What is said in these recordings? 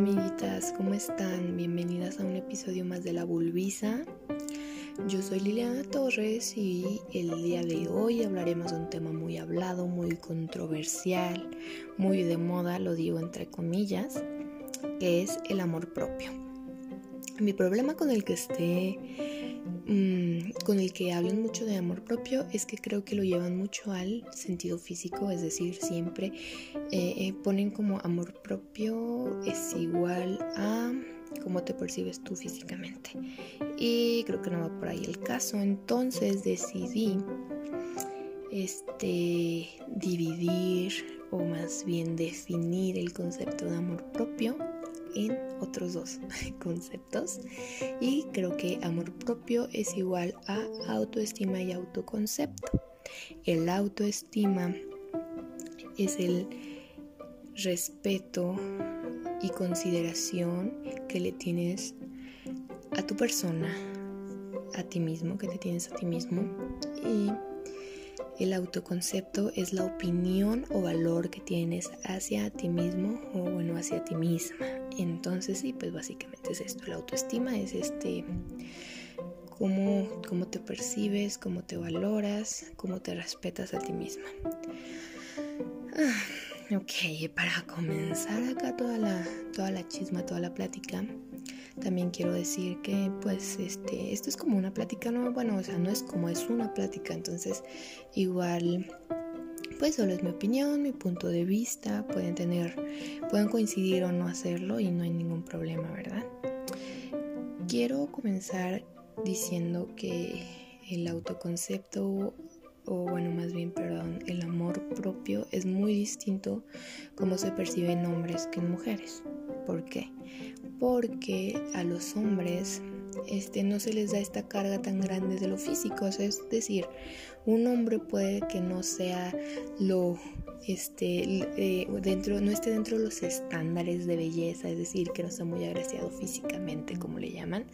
amiguitas, ¿cómo están? Bienvenidas a un episodio más de La Bulbisa. Yo soy Liliana Torres y el día de hoy hablaremos de un tema muy hablado, muy controversial, muy de moda, lo digo entre comillas, que es el amor propio. Mi problema con el que esté Mm, con el que hablan mucho de amor propio es que creo que lo llevan mucho al sentido físico, es decir, siempre eh, eh, ponen como amor propio es igual a cómo te percibes tú físicamente. Y creo que no va por ahí el caso, entonces decidí este dividir o más bien definir el concepto de amor propio en otros dos conceptos y creo que amor propio es igual a autoestima y autoconcepto. El autoestima es el respeto y consideración que le tienes a tu persona, a ti mismo, que te tienes a ti mismo y el autoconcepto es la opinión o valor que tienes hacia ti mismo o bueno, hacia ti misma. Entonces sí, pues básicamente es esto. La autoestima es este cómo, cómo te percibes, cómo te valoras, cómo te respetas a ti misma. Ah, ok, para comenzar acá toda la, toda la chisma, toda la plática, también quiero decir que pues este, esto es como una plática, no, bueno, o sea, no es como es una plática, entonces igual pues solo es mi opinión, mi punto de vista, pueden tener, pueden coincidir o no hacerlo y no hay ningún problema, ¿verdad? Quiero comenzar diciendo que el autoconcepto o bueno, más bien, perdón, el amor propio es muy distinto como se percibe en hombres que en mujeres. ¿Por qué? Porque a los hombres este, no se les da esta carga tan grande de lo físico. es decir, un hombre puede que no sea lo este eh, dentro no esté dentro de los estándares de belleza es decir que no sea muy agraciado físicamente como le llaman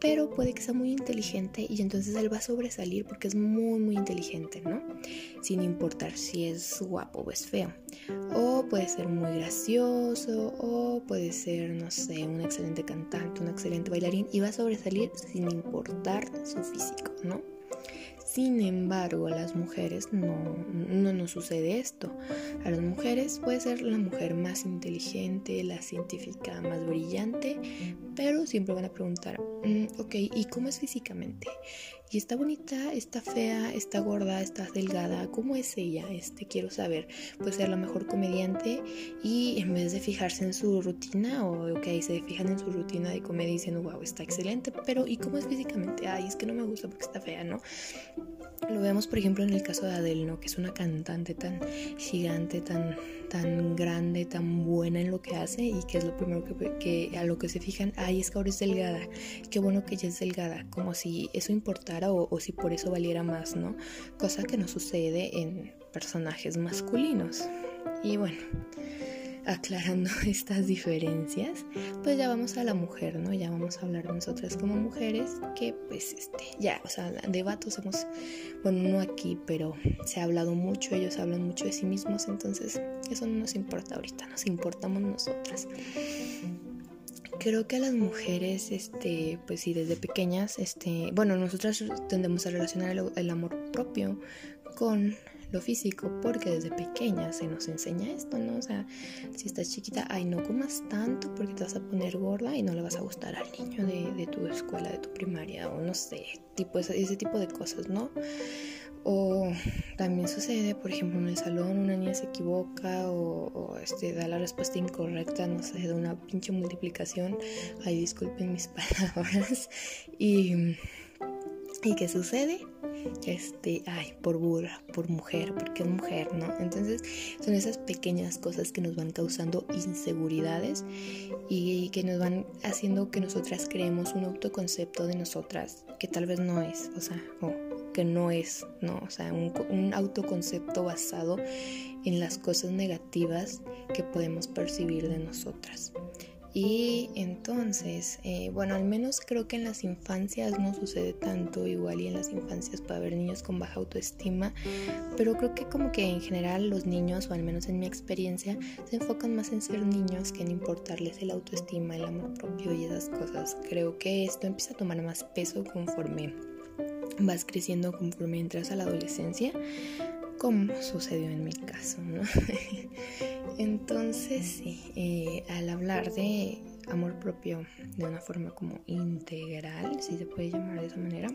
pero puede que sea muy inteligente y entonces él va a sobresalir porque es muy muy inteligente, ¿no? Sin importar si es guapo o es feo. O puede ser muy gracioso o puede ser, no sé, un excelente cantante, un excelente bailarín y va a sobresalir sin importar su físico, ¿no? Sin embargo, a las mujeres no, no nos sucede esto. A las mujeres puede ser la mujer más inteligente, la científica más brillante, pero siempre van a preguntar, mm, ok, ¿y cómo es físicamente? Y está bonita, está fea, está gorda, está delgada, ¿cómo es ella? Este quiero saber. Puede ser la mejor comediante y en vez de fijarse en su rutina o ok, se fijan en su rutina de comedia diciendo, wow, está excelente, pero ¿y cómo es físicamente? Ay, es que no me gusta porque está fea, ¿no? Lo vemos, por ejemplo, en el caso de Adele, ¿no? Que es una cantante tan gigante, tan, tan grande, tan buena en lo que hace y que es lo primero que, a lo que se fijan, ay, es que ahora es delgada, qué bueno que ella es delgada, como si eso importara o, o si por eso valiera más, ¿no? Cosa que no sucede en personajes masculinos. Y bueno, aclarando estas diferencias, pues ya vamos a la mujer, ¿no? Ya vamos a hablar de nosotras como mujeres, que pues este, ya, o sea, de vatos hemos, bueno, no aquí, pero se ha hablado mucho, ellos hablan mucho de sí mismos, entonces eso no nos importa ahorita, nos importamos nosotras. Creo que a las mujeres, este, pues sí, desde pequeñas, este, bueno, nosotras tendemos a relacionar el amor propio con lo físico, porque desde pequeña se nos enseña esto, ¿no? O sea, si estás chiquita, ay, no comas tanto porque te vas a poner gorda y no le vas a gustar al niño de, tu escuela, de tu primaria, o no sé, tipo ese, tipo de cosas, ¿no? O también sucede, por ejemplo, en el salón una niña se equivoca o, este, da la respuesta incorrecta, no sé, de una pinche multiplicación. Ay, disculpen mis palabras. Y, ¿y qué sucede? este, ay, por burra, por mujer, porque es mujer, ¿no? Entonces son esas pequeñas cosas que nos van causando inseguridades y que nos van haciendo que nosotras creemos un autoconcepto de nosotras que tal vez no es, o sea, o que no es, ¿no? O sea, un, un autoconcepto basado en las cosas negativas que podemos percibir de nosotras. Y entonces, eh, bueno, al menos creo que en las infancias no sucede tanto, igual y en las infancias puede haber niños con baja autoestima, pero creo que como que en general los niños, o al menos en mi experiencia, se enfocan más en ser niños que en importarles el autoestima, el amor propio y esas cosas. Creo que esto empieza a tomar más peso conforme vas creciendo, conforme entras a la adolescencia como sucedió en mi caso, ¿no? Entonces, sí, eh, al hablar de amor propio de una forma como integral, si se puede llamar de esa manera,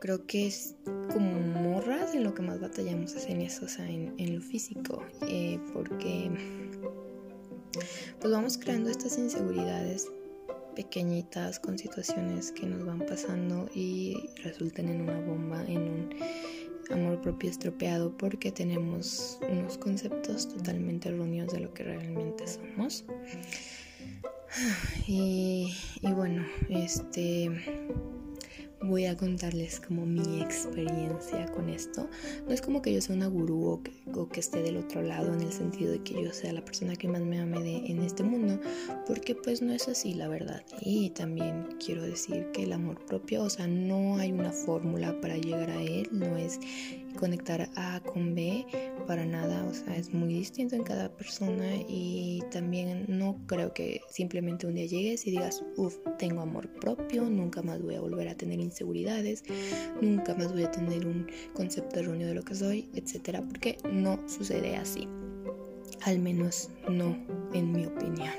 creo que es como morras en lo que más batallamos es en eso, o sea, en, lo físico, eh, porque pues vamos creando estas inseguridades pequeñitas con situaciones que nos van pasando y resultan en una bomba, en un amor propio estropeado porque tenemos unos conceptos totalmente erróneos de lo que realmente somos. Y, y bueno, este voy a contarles como mi experiencia con esto. No es como que yo sea una gurú o que, esté del otro lado en el sentido de que yo sea la persona que más me ame de, en este mundo, porque pues no es así la verdad. Y también quiero decir que el amor propio, o sea, no hay una fórmula para llegar a él, no es conectar A con B para nada, o sea, es muy distinto en cada persona y también no creo que simplemente un día llegues y digas, uff, tengo amor propio, nunca más voy a volver a tener inseguridades, nunca más voy a tener un concepto erróneo de lo que soy, etcétera, porque no sucede así, al menos no en mi opinión.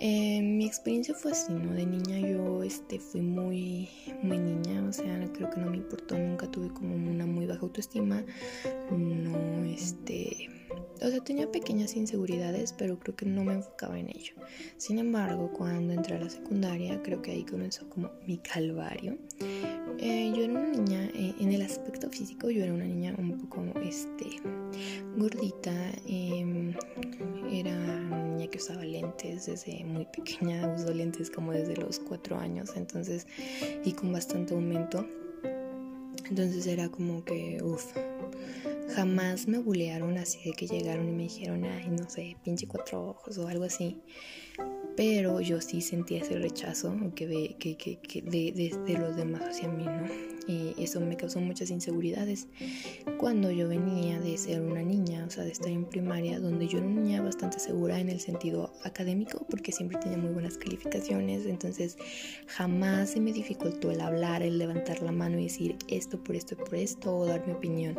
Eh, mi experiencia fue así, ¿no? De niña yo este, fui muy, muy niña, o sea, creo que no me importó, nunca tuve como una muy baja autoestima, no, este, o sea, tenía pequeñas inseguridades, pero creo que no me enfocaba en ello. Sin embargo, cuando entré a la secundaria, creo que ahí comenzó como mi calvario. Eh, yo era una niña, eh, en el aspecto físico, yo era una niña un poco, este, gordita, em, era una niña que usaba lentes desde muy pequeña, uso lentes como desde los cuatro años, entonces, y con bastante aumento. Entonces era como que, uff, jamás me bulearon así de que llegaron y me dijeron, ay, no sé, pinche cuatro ojos o algo así pero yo sí sentía ese rechazo que, que, que, de, de, los demás hacia mí, ¿no? Y eso me causó muchas inseguridades. Cuando yo venía de ser una niña, o sea, de estar en primaria, donde yo era una niña bastante segura en el sentido académico, porque siempre tenía muy buenas calificaciones, entonces jamás se me dificultó el hablar, el levantar la mano y decir esto por esto y por esto, o dar mi opinión.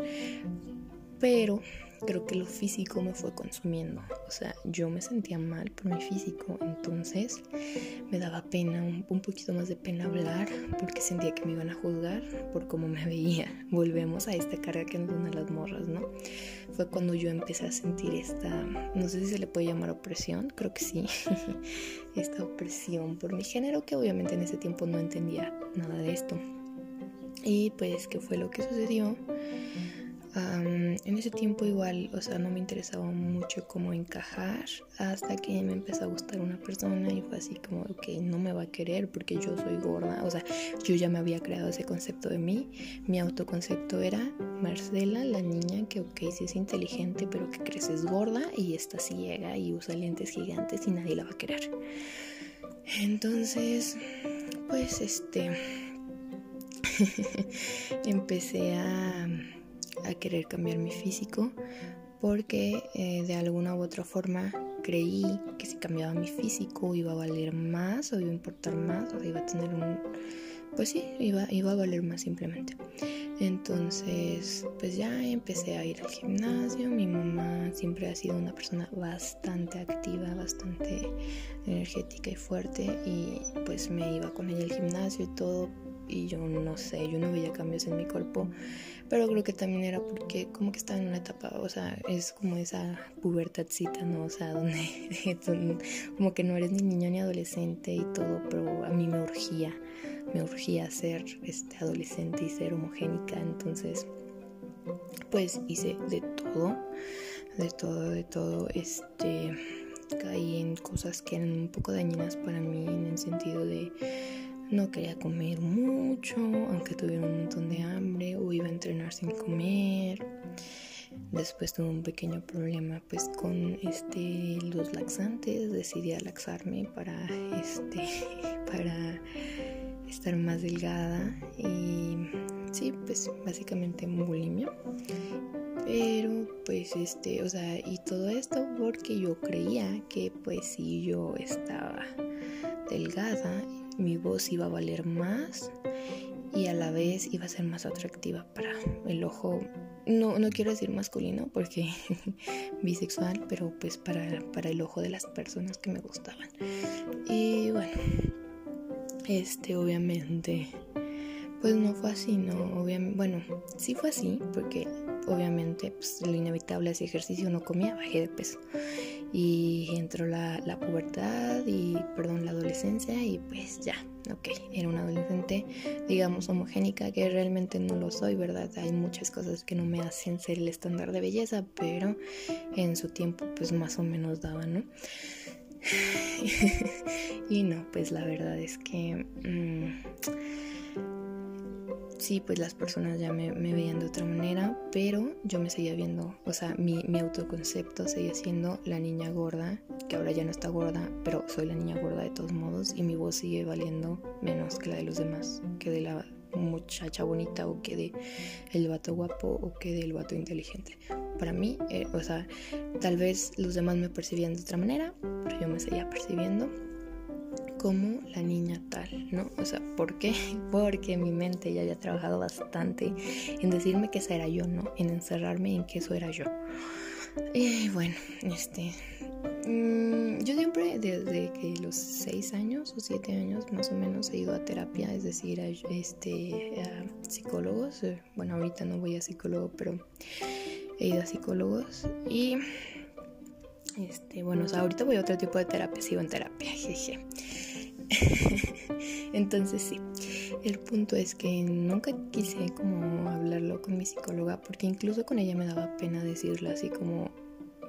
Pero creo que lo físico me fue consumiendo. O sea, yo me sentía mal por mi físico, entonces me daba pena, un, poquito más de pena hablar, porque sentía que me iban a juzgar por cómo me veía. Volvemos a esta carga que nos dan las morras, ¿no? Fue cuando yo empecé a sentir esta, no sé si se le puede llamar opresión, creo que sí, esta opresión por mi género, que obviamente en ese tiempo no entendía nada de esto. Y pues, ¿qué fue lo que sucedió? En ese tiempo igual, o sea, no me interesaba mucho cómo encajar hasta que me empezó a gustar una persona y fue así como, que no me va a querer porque yo soy gorda, o sea, yo ya me había creado ese concepto de mí, mi autoconcepto era Marcela, la niña que, ok, sí es inteligente, pero que creces gorda y está ciega y usa lentes gigantes y nadie la va a querer. Entonces, pues este, empecé a a querer cambiar mi físico porque eh, de alguna u otra forma creí que si cambiaba mi físico iba a valer más o iba a importar más o iba a tener un... Pues sí, iba, iba a valer más simplemente. Entonces, pues ya empecé a ir al gimnasio. Mi mamá siempre ha sido una persona bastante activa, bastante energética y fuerte. Y pues me iba con ella al gimnasio y todo. Y yo no sé, yo no veía cambios en mi cuerpo pero creo que también era porque como que estaba en una etapa, o sea, es como esa pubertadcita, ¿no? O sea, donde como que no eres ni niño ni adolescente y todo, pero a mí me urgía, me urgía ser este, adolescente y ser homogénica, entonces pues hice de todo, de todo, de todo, este, caí en cosas que eran un poco dañinas para mí en el sentido de no quería comer mucho, aunque tuviera un montón de hambre, o iba a entrenar sin comer. Después tuve un pequeño problema pues con este los laxantes, decidí laxarme para este para estar más delgada y sí, pues básicamente bulimia. Pero pues este, o sea, y todo esto porque yo creía que pues si yo estaba delgada, mi voz iba a valer más y a la vez iba a ser más atractiva para el ojo, no, no quiero decir masculino porque bisexual, pero pues para, para el ojo de las personas que me gustaban. Y bueno, este obviamente pues no fue así, ¿no? Obviamente, bueno, sí fue así, porque obviamente pues, lo inevitable es ejercicio, no comía, bajé de peso. Y entró la, la pubertad y, perdón, la adolescencia y pues ya, ok, era una adolescente, digamos, homogénica, que realmente no lo soy, ¿verdad? Hay muchas cosas que no me hacen ser el estándar de belleza, pero en su tiempo pues más o menos daba, ¿no? y no, pues la verdad es que... Mmm, sí, pues las personas ya me, veían de otra manera, pero yo me seguía viendo, o sea, mi, autoconcepto seguía siendo la niña gorda, que ahora ya no está gorda, pero soy la niña gorda de todos modos y mi voz sigue valiendo menos que la de los demás, que de la muchacha bonita o que de el vato guapo o que del vato inteligente. Para mí, eh, o sea, tal vez los demás me percibían de otra manera, pero yo me seguía percibiendo como la niña tal, ¿no? O sea, ¿por qué? Porque mi mente ya había trabajado bastante en decirme que esa era yo, ¿no? En encerrarme en que eso era yo. Y bueno, este. Mm, yo siempre, desde que los seis años o siete años más o menos, he ido a terapia, es decir, a, este, psicólogos. Eh, bueno, ahorita no voy a psicólogo, pero he ido a psicólogos y. Este, bueno, o sea, ahorita voy a otro tipo de terapia, sigo en terapia, jeje. Entonces sí, el punto es que nunca quise como hablarlo con mi psicóloga porque incluso con ella me daba pena decirlo así como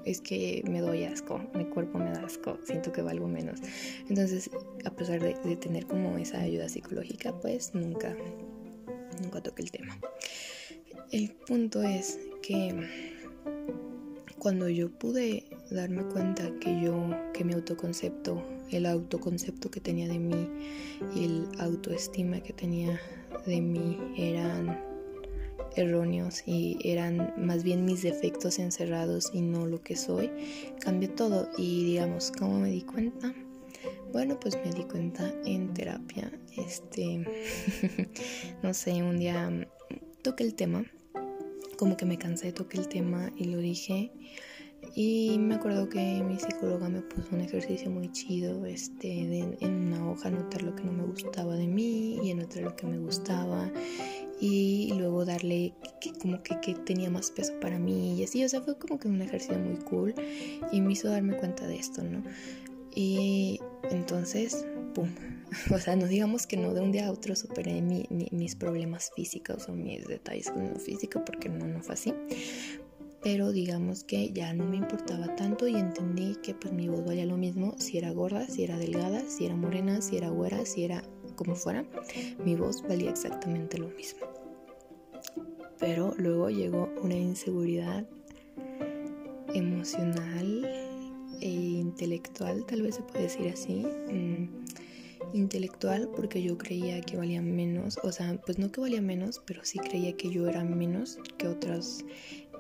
es que me doy asco, mi cuerpo me da asco, siento que valgo menos. Entonces, a pesar de, tener como esa ayuda psicológica, pues nunca, nunca toqué el tema. El punto es que cuando yo pude darme cuenta que yo, que mi autoconcepto, el autoconcepto que tenía de mí y el autoestima que tenía de mí eran erróneos y eran más bien mis defectos encerrados y no lo que soy, cambió todo y digamos, ¿cómo me di cuenta? Bueno, pues me di cuenta en terapia, este, no sé, un día toqué el tema como que me cansé, toqué el tema y lo dije. Y me acuerdo que mi psicóloga me puso un ejercicio muy chido, este, en una hoja anotar lo que no me gustaba de mí y en otra lo que me gustaba y luego darle que, como que, que, tenía más peso para mí y así, o sea, fue como que un ejercicio muy cool y me hizo darme cuenta de esto, ¿no? Y entonces, ¡pum! O sea, no digamos que no de un día a otro superé mis problemas físicos o mis detalles con lo físico, porque no, no fue así. Pero digamos que ya no me importaba tanto y entendí que pues mi voz valía lo mismo si era gorda, si era delgada, si era morena, si era güera, si era como fuera. Mi voz valía exactamente lo mismo. Pero luego llegó una inseguridad emocional e intelectual, tal vez se puede decir así. Mm, intelectual porque yo creía que valía menos, o sea, pues no que valía menos, pero sí creía que yo era menos que otras,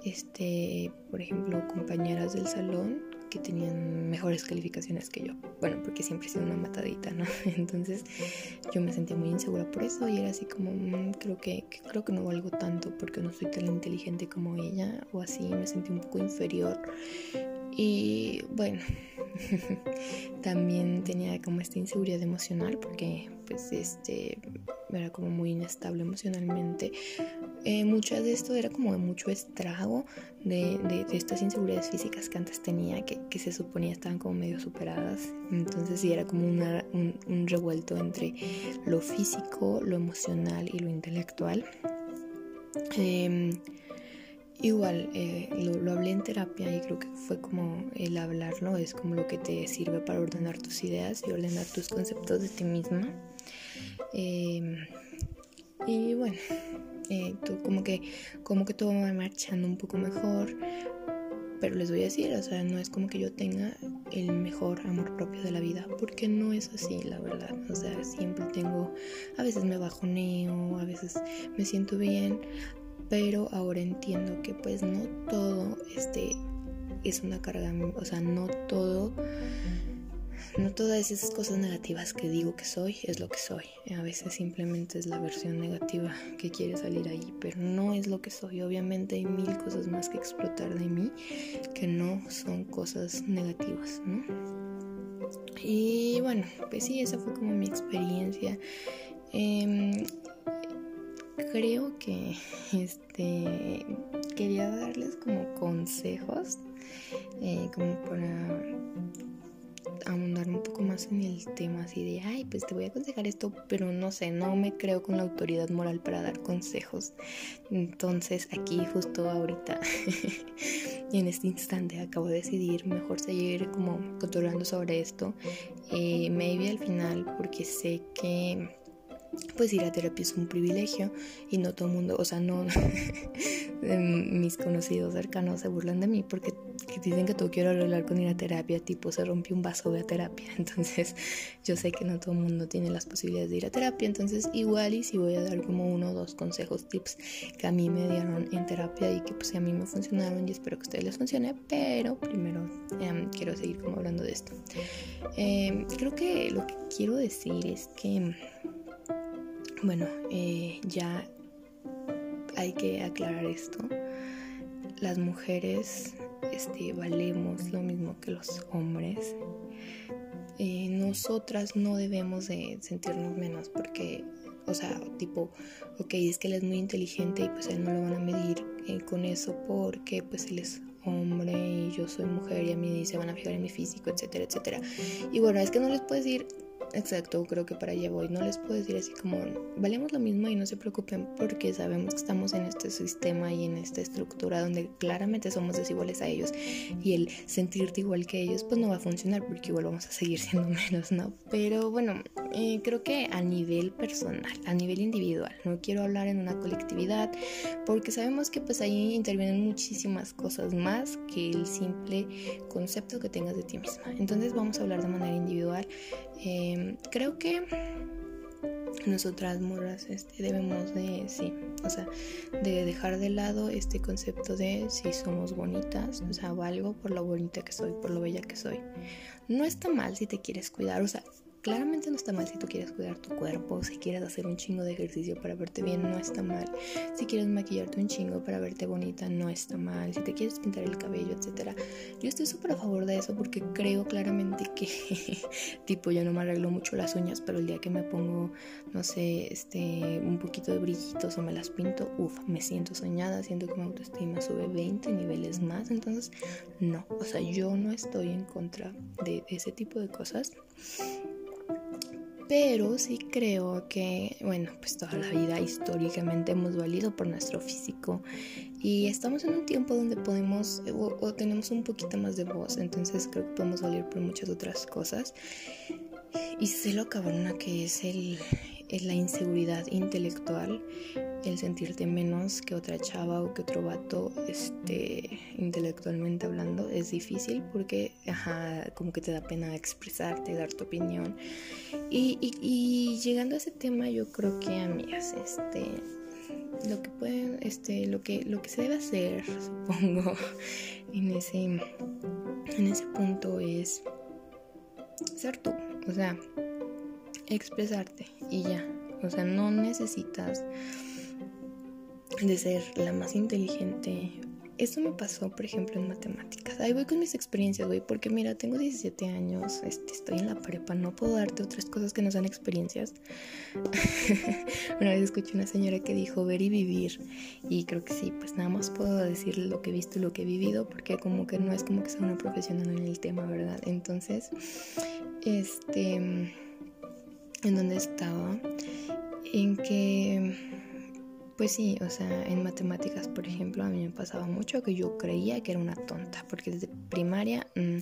este, por ejemplo, compañeras del salón que tenían mejores calificaciones que yo. Bueno, porque siempre he sido una matadita, ¿no? Entonces yo me sentía muy insegura por eso y era así como, mm, creo que, creo que no valgo tanto porque no soy tan inteligente como ella o así, me sentí un poco inferior. Y bueno, también tenía como esta inseguridad emocional porque pues este era como muy inestable emocionalmente. Eh, mucho de esto era como de mucho estrago de, estas inseguridades físicas que antes tenía, que, se suponía estaban como medio superadas. Entonces sí era como una, un, un revuelto entre lo físico, lo emocional y lo intelectual. Eh, Igual, eh, lo, hablé en terapia y creo que fue como el hablarlo, es como lo que te sirve para ordenar tus ideas y ordenar tus conceptos de ti misma. Em, y bueno, eh, como, que, como que todo va marchando un poco mejor. Pero les voy a decir, o sea, no es como que yo tenga el mejor amor propio de la vida, porque no es así, la verdad. O sea, siempre tengo, a veces me bajoneo, a veces me siento bien, pero ahora entiendo que pues no todo este es una carga, o sea, no todo no todas esas cosas negativas que digo que soy es lo que soy. A veces simplemente es la versión negativa que quiere salir ahí, pero no es lo que soy. Obviamente hay mil cosas más que explotar de mí que no son cosas negativas, ¿no? Y bueno, pues sí, esa fue como mi experiencia. Em, creo que este quería darles como consejos, eh, como para ahondar un poco más en el tema así de, ay, pues te voy a aconsejar esto, pero no sé, no me creo con la autoridad moral para dar consejos. Entonces aquí justo ahorita, en este instante, acabo de decidir mejor seguir como controlando sobre esto. Eh, maybe al final, porque sé que pues ir a terapia es un privilegio y no todo el mundo, o sea, no mis conocidos cercanos se burlan de mí porque dicen que todo quiero arreglar con ir a terapia, tipo se rompió un vaso de terapia, entonces yo sé que no todo el mundo tiene las posibilidades de ir a terapia, entonces igual y si voy a dar como uno o dos consejos, tips que a mí me dieron en terapia y que pues a mí me funcionaron y espero que a ustedes les funcione, pero primero em, quiero seguir como hablando de esto. Em, creo que lo que quiero decir es que bueno, eh, ya hay que aclarar esto. Las mujeres este, valemos lo mismo que los hombres. Eh, nosotras no debemos de sentirnos menos porque, o sea, tipo, ok, es que él es muy inteligente y pues él no lo van a medir eh, con eso porque pues él es hombre y yo soy mujer y a mí se van a fijar en mi físico, etcétera, etcétera. Y bueno, es que no les puedo decir Exacto, creo que para allá voy. No les puedo decir así como, valemos lo mismo y no se preocupen porque sabemos que estamos en este sistema y en esta estructura donde claramente somos desiguales a ellos y el sentirte igual que ellos pues no va a funcionar porque igual vamos a seguir siendo menos, ¿no? Pero bueno, eh, creo que a nivel personal, a nivel individual, no quiero hablar en una colectividad porque sabemos que pues ahí intervienen muchísimas cosas más que el simple concepto que tengas de ti misma. Entonces vamos a hablar de manera individual. Em, creo que nosotras morras este, debemos de, sí, o sea, de dejar de lado este concepto de si somos bonitas, o sea, valgo por lo bonita que soy, por lo bella que soy. No está mal si te quieres cuidar, o sea, Claramente no está mal si tú quieres cuidar tu cuerpo, si quieres hacer un chingo de ejercicio para verte bien, no está mal. Si quieres maquillarte un chingo para verte bonita, no está mal. Si te quieres pintar el cabello, etc. Yo estoy súper a favor de eso porque creo claramente que, tipo, yo no me arreglo mucho las uñas, pero el día que me pongo, no sé, este, un poquito de brillitos o me las pinto, uff, me siento soñada, siento que mi autoestima sube 20 niveles más. Entonces, no, o sea, yo no estoy en contra de ese tipo de cosas pero sí creo que, bueno, pues toda la vida históricamente hemos valido por nuestro físico y estamos en un tiempo donde podemos o, tenemos un poquito más de voz, entonces creo que podemos valer por muchas otras cosas. Y sé lo cabrona que es el, es la inseguridad intelectual, el sentirte menos que otra chava o que otro vato, este, intelectualmente hablando, es difícil porque, ajá, como que te da pena expresarte, dar tu opinión. Y, y, llegando a ese tema, yo creo que, amigas, este, lo que pueden, este, lo que, lo que se debe hacer, supongo, en ese, en ese punto es ser tú, o sea, expresarte y ya. O sea, no necesitas de ser la más inteligente. Esto me pasó, por ejemplo, en matemáticas. Ahí voy con mis experiencias, güey, porque mira, tengo 17 años, este, estoy en la prepa, no puedo darte otras cosas que no sean experiencias. una vez escuché una señora que dijo ver y vivir, y creo que sí, pues nada más puedo decir lo que he visto y lo que he vivido, porque como que no es como que sea una profesional en el tema, ¿verdad? Entonces, este en donde estaba, en que, pues sí, o sea, en matemáticas, por ejemplo, a mí me pasaba mucho que yo creía que era una tonta, porque desde primaria, mm,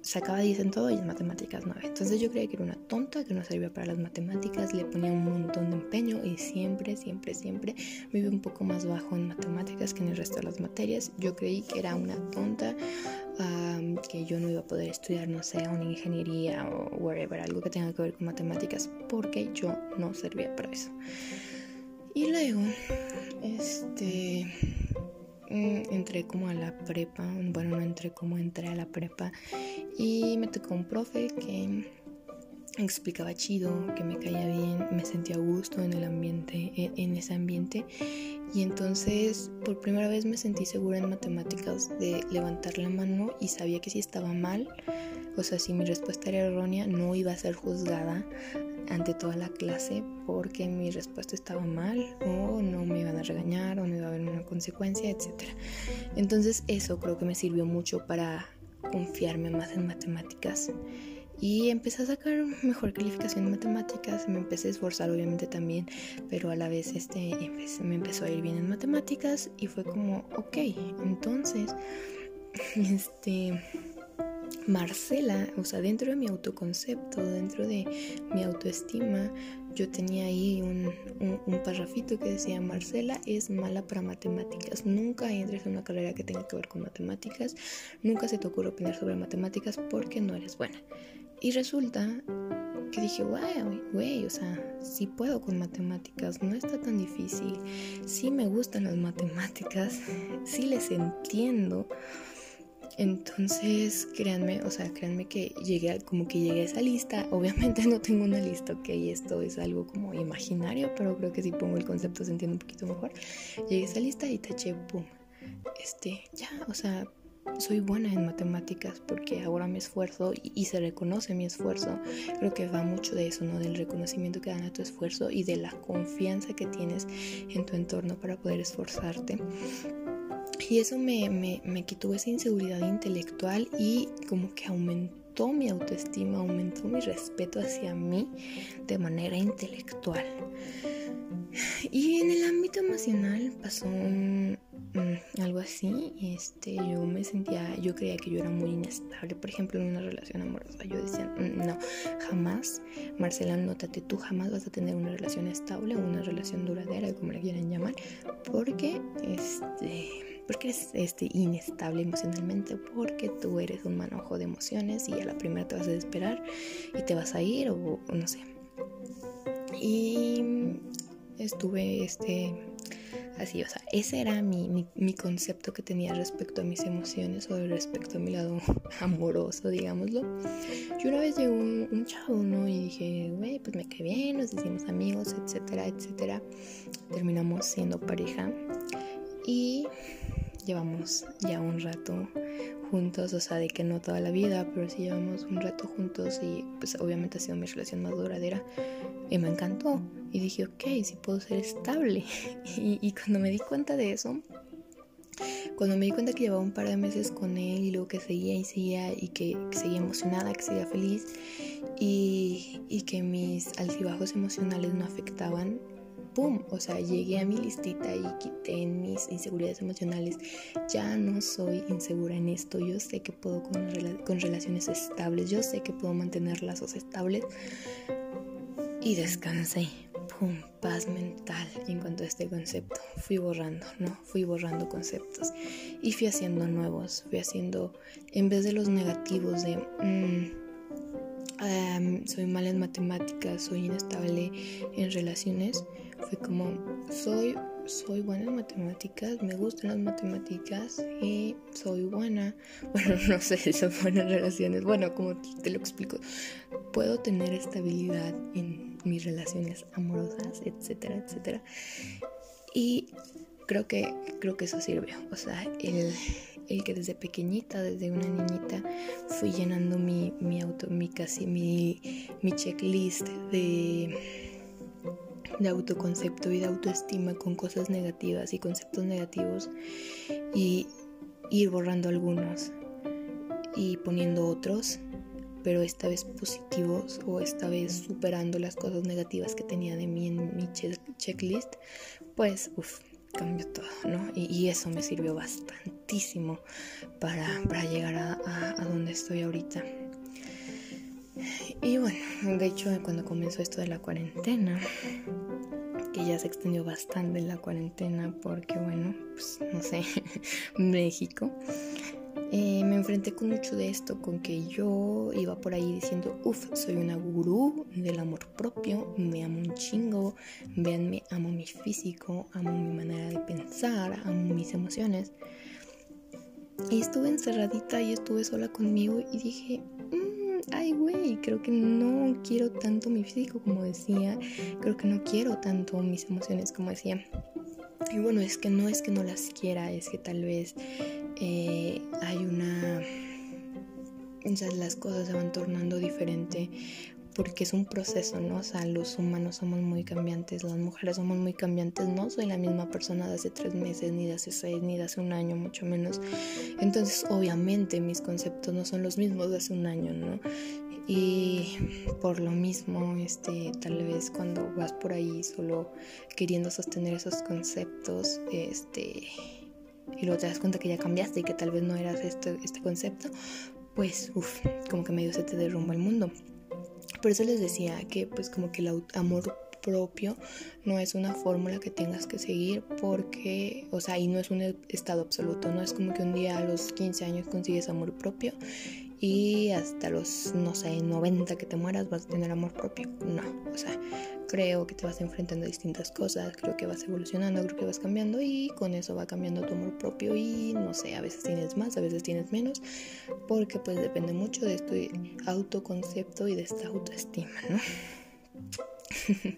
sacaba 10 en todo y en matemáticas 9. Entonces yo creía que era una tonta, que no servía para las matemáticas, le ponía un montón de empeño y siempre, siempre, siempre iba un poco más bajo en matemáticas que en el resto de las materias. Yo creí que era una tonta, que yo no iba a poder estudiar, no sé, una ingeniería o whatever, algo que tenga que ver con matemáticas, porque yo no servía para eso. Y luego, este Mm, entré como a la prepa, bueno, no entré como entré a la prepa y me tocó un profe que explicaba chido, que me caía bien, me sentía a gusto en el ambiente, en ese ambiente y entonces por primera vez me sentí segura en matemáticas de levantar la mano y sabía que si estaba mal, o sea, si mi respuesta era errónea, no iba a ser juzgada ante toda la clase porque mi respuesta estaba mal o no me iban a regañar o no iba a haber una consecuencia, etc. Entonces eso creo que me sirvió mucho para confiarme más en matemáticas y empecé a sacar mejor calificación en matemáticas, me empecé a esforzar obviamente también, pero a la vez este, me empezó a ir bien en matemáticas y fue como, ok, entonces, este Marcela, o sea, dentro de mi autoconcepto, dentro de mi autoestima, yo tenía ahí un, un, parrafito que decía, Marcela es mala para matemáticas, nunca entres en una carrera que tenga que ver con matemáticas, nunca se te ocurre opinar sobre matemáticas porque no eres buena. Y resulta que dije, güey, güey, o sea, sí puedo con matemáticas, no está tan difícil, sí me gustan las matemáticas, sí les entiendo. Entonces, créanme, o sea, créanme que llegué, como que llegué a esa lista. Obviamente no tengo una lista, ok, esto es algo como imaginario, pero creo que si pongo el concepto se entiende un poquito mejor. Llegué a esa lista y taché, pum. Este, ya, o sea, soy buena en matemáticas porque ahora me esfuerzo y, se reconoce mi esfuerzo. Creo que va mucho de eso, ¿no? Del reconocimiento que dan a tu esfuerzo y de la confianza que tienes en tu entorno para poder esforzarte. Y eso me, me, me quitó esa inseguridad intelectual y como que aumentó mi autoestima, aumentó mi respeto hacia mí de manera intelectual. Y en el ámbito emocional pasó algo así. Este, yo me sentía, yo creía que yo era muy inestable, por ejemplo, en una relación amorosa. Yo decía, mm, no, jamás, Marcela, nótate, tú jamás vas a tener una relación estable o una relación duradera, como la quieran llamar, porque este porque eres este, inestable emocionalmente, porque tú eres un manojo de emociones y a la primera te vas a desesperar y te vas a ir o, no sé. Y estuve este, así, o sea, ese era mi, mi, concepto que tenía respecto a mis emociones o respecto a mi lado amoroso, digámoslo. Y una vez llegó un, un chavo, ¿no? Y dije, güey, pues me cae bien, nos hicimos amigos, etcétera, etcétera. Terminamos siendo pareja. Y llevamos ya un rato juntos, o sea, de que no toda la vida, pero sí llevamos un rato juntos y pues obviamente ha sido mi relación más duradera y me encantó. Y dije, ok, sí puedo ser estable. Y, cuando me di cuenta de eso, cuando me di cuenta que llevaba un par de meses con él y luego que seguía y seguía y que, seguía emocionada, que seguía feliz y, y que mis altibajos emocionales no afectaban ¡pum! O sea, llegué a mi listita y quité mis inseguridades emocionales. Ya no soy insegura en esto. Yo sé que puedo con, con relaciones estables. Yo sé que puedo mantener lazos estables. Y descansé. Paz mental en cuanto a este concepto. Fui borrando, ¿no? Fui borrando conceptos. Y fui haciendo nuevos. Fui haciendo, en vez de los negativos de... Mm, soy mala en matemáticas, soy inestable en relaciones, fue como, soy, soy buena en matemáticas, me gustan las matemáticas y soy buena, bueno, no sé si son buenas relaciones, bueno, como te lo explico, puedo tener estabilidad en mis relaciones amorosas, etcétera, etcétera. Y creo que, creo que eso sirvió, o sea, el el que desde pequeñita, desde una niñita, fui llenando mi, mi auto, mi casi mi, mi checklist de, de autoconcepto y de autoestima con cosas negativas y conceptos negativos y ir borrando algunos y poniendo otros pero esta vez positivos o esta vez superando las cosas negativas que tenía de mí en mi checklist, pues uff, cambió todo, ¿no? Y, eso me sirvió bastantísimo para, llegar a, a donde estoy ahorita. Y bueno, de hecho cuando comenzó esto de la cuarentena, que ya se extendió bastante la cuarentena porque bueno, pues no sé, México, eh, me enfrenté con mucho de esto, con que yo iba por ahí diciendo, uff, soy una gurú del amor propio, me amo un chingo, véanme, amo mi físico, amo mi manera de pensar, amo mis emociones. Y estuve encerradita y estuve sola conmigo y dije, mm, ay güey, creo que no quiero tanto mi físico como decía, creo que no quiero tanto mis emociones como decía. Y bueno, es que no es que no las quiera, es que tal vez eh, hay una... O sea, las cosas se van tornando diferente porque es un proceso, ¿no? O sea, los humanos somos muy cambiantes, las mujeres somos muy cambiantes, no soy la misma persona de hace tres meses, ni de hace seis, ni de hace un año, mucho menos. Entonces, obviamente, mis conceptos no son los mismos de hace un año, ¿no? Y por lo mismo, este, tal vez cuando vas por ahí solo queriendo sostener esos conceptos, este, y luego te das cuenta que ya cambiaste y que tal vez no eras este, este concepto, pues, uff, como que medio se te derrumba el mundo. Por eso les decía que pues como que el amor propio no es una fórmula que tengas que seguir porque, o sea, y no es un estado absoluto, no es como que un día a los 15 años consigues amor propio y hasta los, no sé, 90 que te mueras vas a tener amor propio. No, o sea, creo que te vas enfrentando a distintas cosas, creo que vas evolucionando, creo que vas cambiando y con eso va cambiando tu amor propio y no sé, a veces tienes más, a veces tienes menos, porque pues depende mucho de tu autoconcepto y de esta autoestima, ¿no?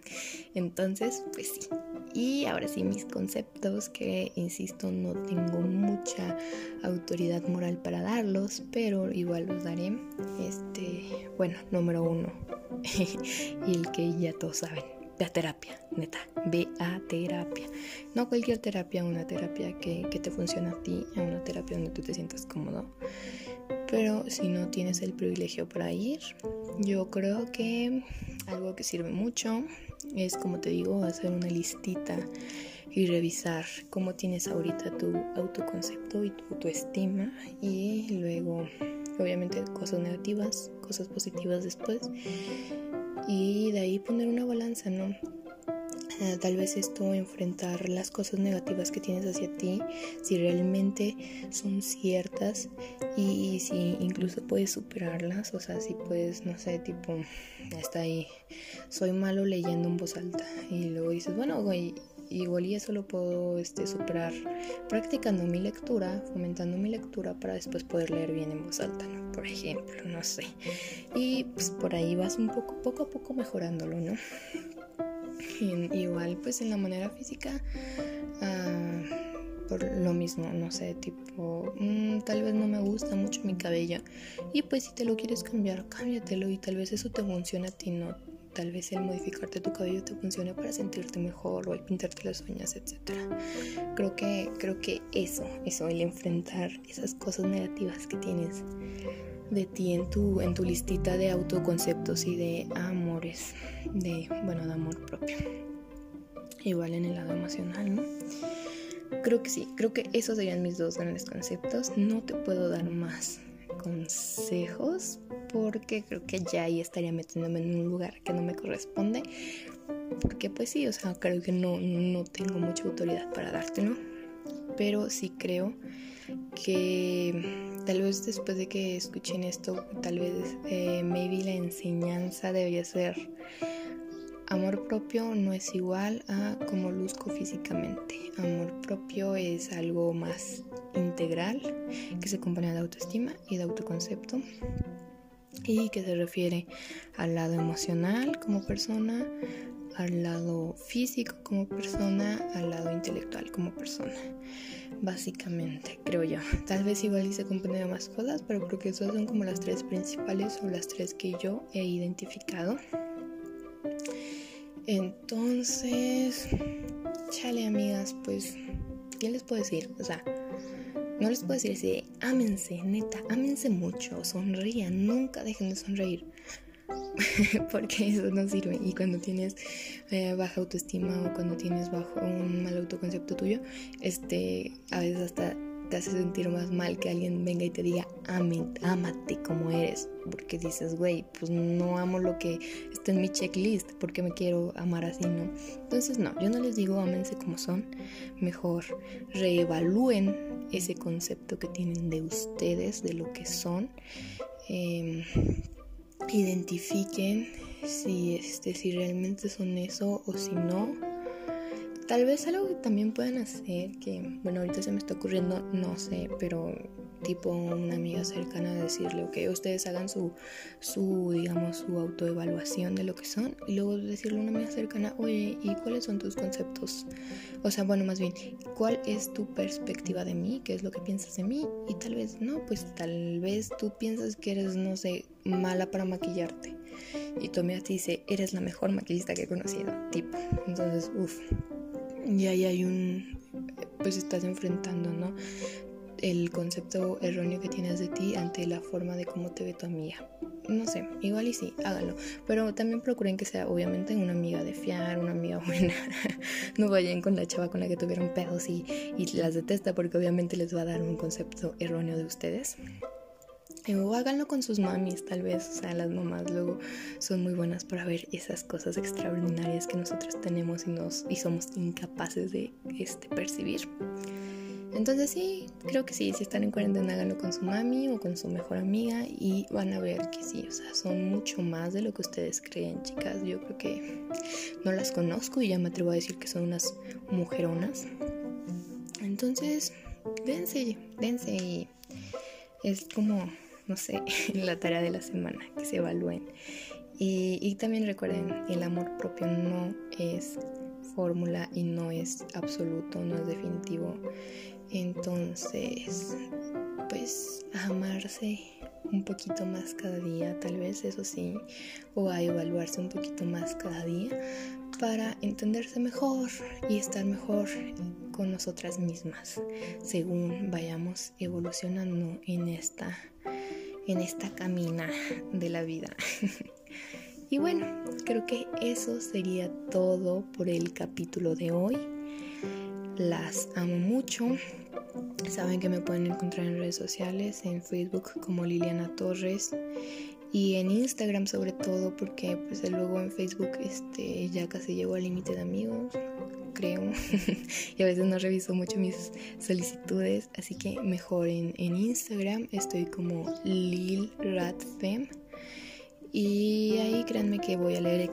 Entonces, pues sí. Y ahora sí, mis conceptos, que insisto, no tengo mucha autoridad moral para darlos, pero igual los daré. Este, bueno, número uno, y el que ya todos saben, ve a terapia, neta, ve a terapia. No cualquier terapia, una terapia que, que te funcione a ti, una terapia donde tú te sientas cómodo. Pero si no tienes el privilegio para ir, yo creo que algo que sirve mucho es, como te digo, hacer una listita y revisar cómo tienes ahorita tu autoconcepto y tu autoestima y luego obviamente cosas negativas, cosas positivas después y de ahí poner una balanza, ¿no? Eh, tal vez esto enfrentar las cosas negativas que tienes hacia ti, si realmente son ciertas y si incluso puedes superarlas, o sea, si puedes, no sé, tipo, está ahí, soy malo leyendo en voz alta y luego dices, bueno, güey, igual y eso lo puedo este, superar practicando mi lectura, fomentando mi lectura para después poder leer bien en voz alta, ¿no? Por ejemplo, no sé. Y pues por ahí vas un poco, poco a poco mejorándolo, ¿no? Igual pues en la manera física ah, por lo mismo no sé tipo mm, tal vez no me gusta mucho mi cabello y pues si te lo quieres cambiar cámbiatelo y tal vez eso te funcione a ti no tal vez el modificarte tu cabello te funcione para sentirte mejor o el pintarte las uñas etcétera. Creo que creo que eso eso el enfrentar esas cosas negativas que tienes de ti en tu, en tu listita de autoconceptos y de de, bueno, de amor propio. Igual en el lado emocional, ¿no? Creo que sí, creo que esos serían mis dos grandes conceptos. No te puedo dar más consejos porque creo que ya ahí estaría metiéndome en un lugar que no me corresponde. Porque pues sí, o sea, creo que no, no tengo mucha autoridad para darte, ¿no? Pero sí creo que tal vez después de que escuchen esto, tal vez eh, maybe la enseñanza debería ser amor propio no es igual a cómo luzco físicamente. Amor propio es algo más integral que se compone de autoestima y de autoconcepto y que se refiere al lado emocional como persona, al lado físico como persona, al lado intelectual como persona básicamente, creo yo. Tal vez igual se compone de más cosas, pero creo que esas son como las tres principales o las tres que yo he identificado. Entonces, chale amigas, pues, ¿qué les puedo decir? O sea, no les puedo decir así, ámense, neta, ámense mucho, sonrían, nunca dejen de sonreír. porque eso no sirve. Y cuando tienes eh, baja autoestima o cuando tienes bajo un mal autoconcepto tuyo, este, a veces hasta te hace sentir más mal que alguien venga y te diga, ámate como eres. Porque dices, güey, pues no amo lo que está en mi checklist, porque me quiero amar así, ¿no? Entonces, no, yo no les digo ámense como son. Mejor reevalúen ese concepto que tienen de ustedes, de lo que son. Em, identifiquen si, este, si realmente son eso o si no Tal vez algo que también pueden hacer, que bueno, ahorita se me está ocurriendo, no sé, pero tipo una amiga cercana decirle, ok, ustedes hagan su, su, digamos, su autoevaluación de lo que son y luego decirle a una amiga cercana, oye, ¿y cuáles son tus conceptos? O sea, bueno, más bien, ¿cuál es tu perspectiva de mí? ¿Qué es lo que piensas de mí? Y tal vez, no, pues tal vez tú piensas que eres, no sé, mala para maquillarte. Y tu amiga te dice, eres la mejor maquillista que he conocido, tipo. Entonces, uff y ahí hay un, pues estás enfrentando, ¿no? El concepto erróneo que tienes de ti ante la forma de cómo te ve tu amiga. No sé, igual y sí, háganlo. Pero también procuren que sea obviamente una amiga de fiar, una amiga buena. no vayan con la chava con la que tuvieron pedos y, y las detesta porque obviamente les va a dar un concepto erróneo de ustedes. O háganlo con sus mamis, tal vez. O sea, las mamás luego son muy buenas para ver esas cosas extraordinarias que nosotros tenemos y, nos, y somos incapaces de este, percibir. Entonces sí, creo que sí, si están en cuarentena háganlo con su mami o con su mejor amiga y van a ver que sí, o sea, son mucho más de lo que ustedes creen, chicas. Yo creo que no las conozco y ya me atrevo a decir que son unas mujeronas. Entonces, dense, dense y es como no sé, la tarea de la semana, que se evalúen. Y, también recuerden, el amor propio no es fórmula y no es absoluto, no es definitivo. Entonces, pues amarse un poquito más cada día, tal vez eso sí, o a evaluarse un poquito más cada día para entenderse mejor y estar mejor con nosotras mismas según vayamos evolucionando en esta en esta camina de la vida. y bueno, creo que eso sería todo por el capítulo de hoy. Las amo mucho. Saben que me pueden encontrar en redes sociales, en Facebook como Liliana Torres y en Instagram sobre todo porque pues luego en Facebook este ya casi llego al límite de amigos creo. Y a veces no reviso mucho mis solicitudes así que mejor en, Instagram estoy como lilratfem y ahí créanme que voy a leer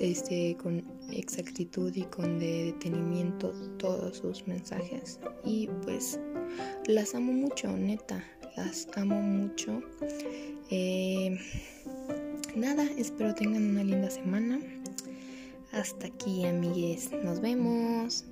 este, con exactitud y con detenimiento todos sus mensajes. Y pues las amo mucho neta las amo mucho. Eh, nada, espero tengan una linda semana. Hasta aquí, amigues. Nos vemos.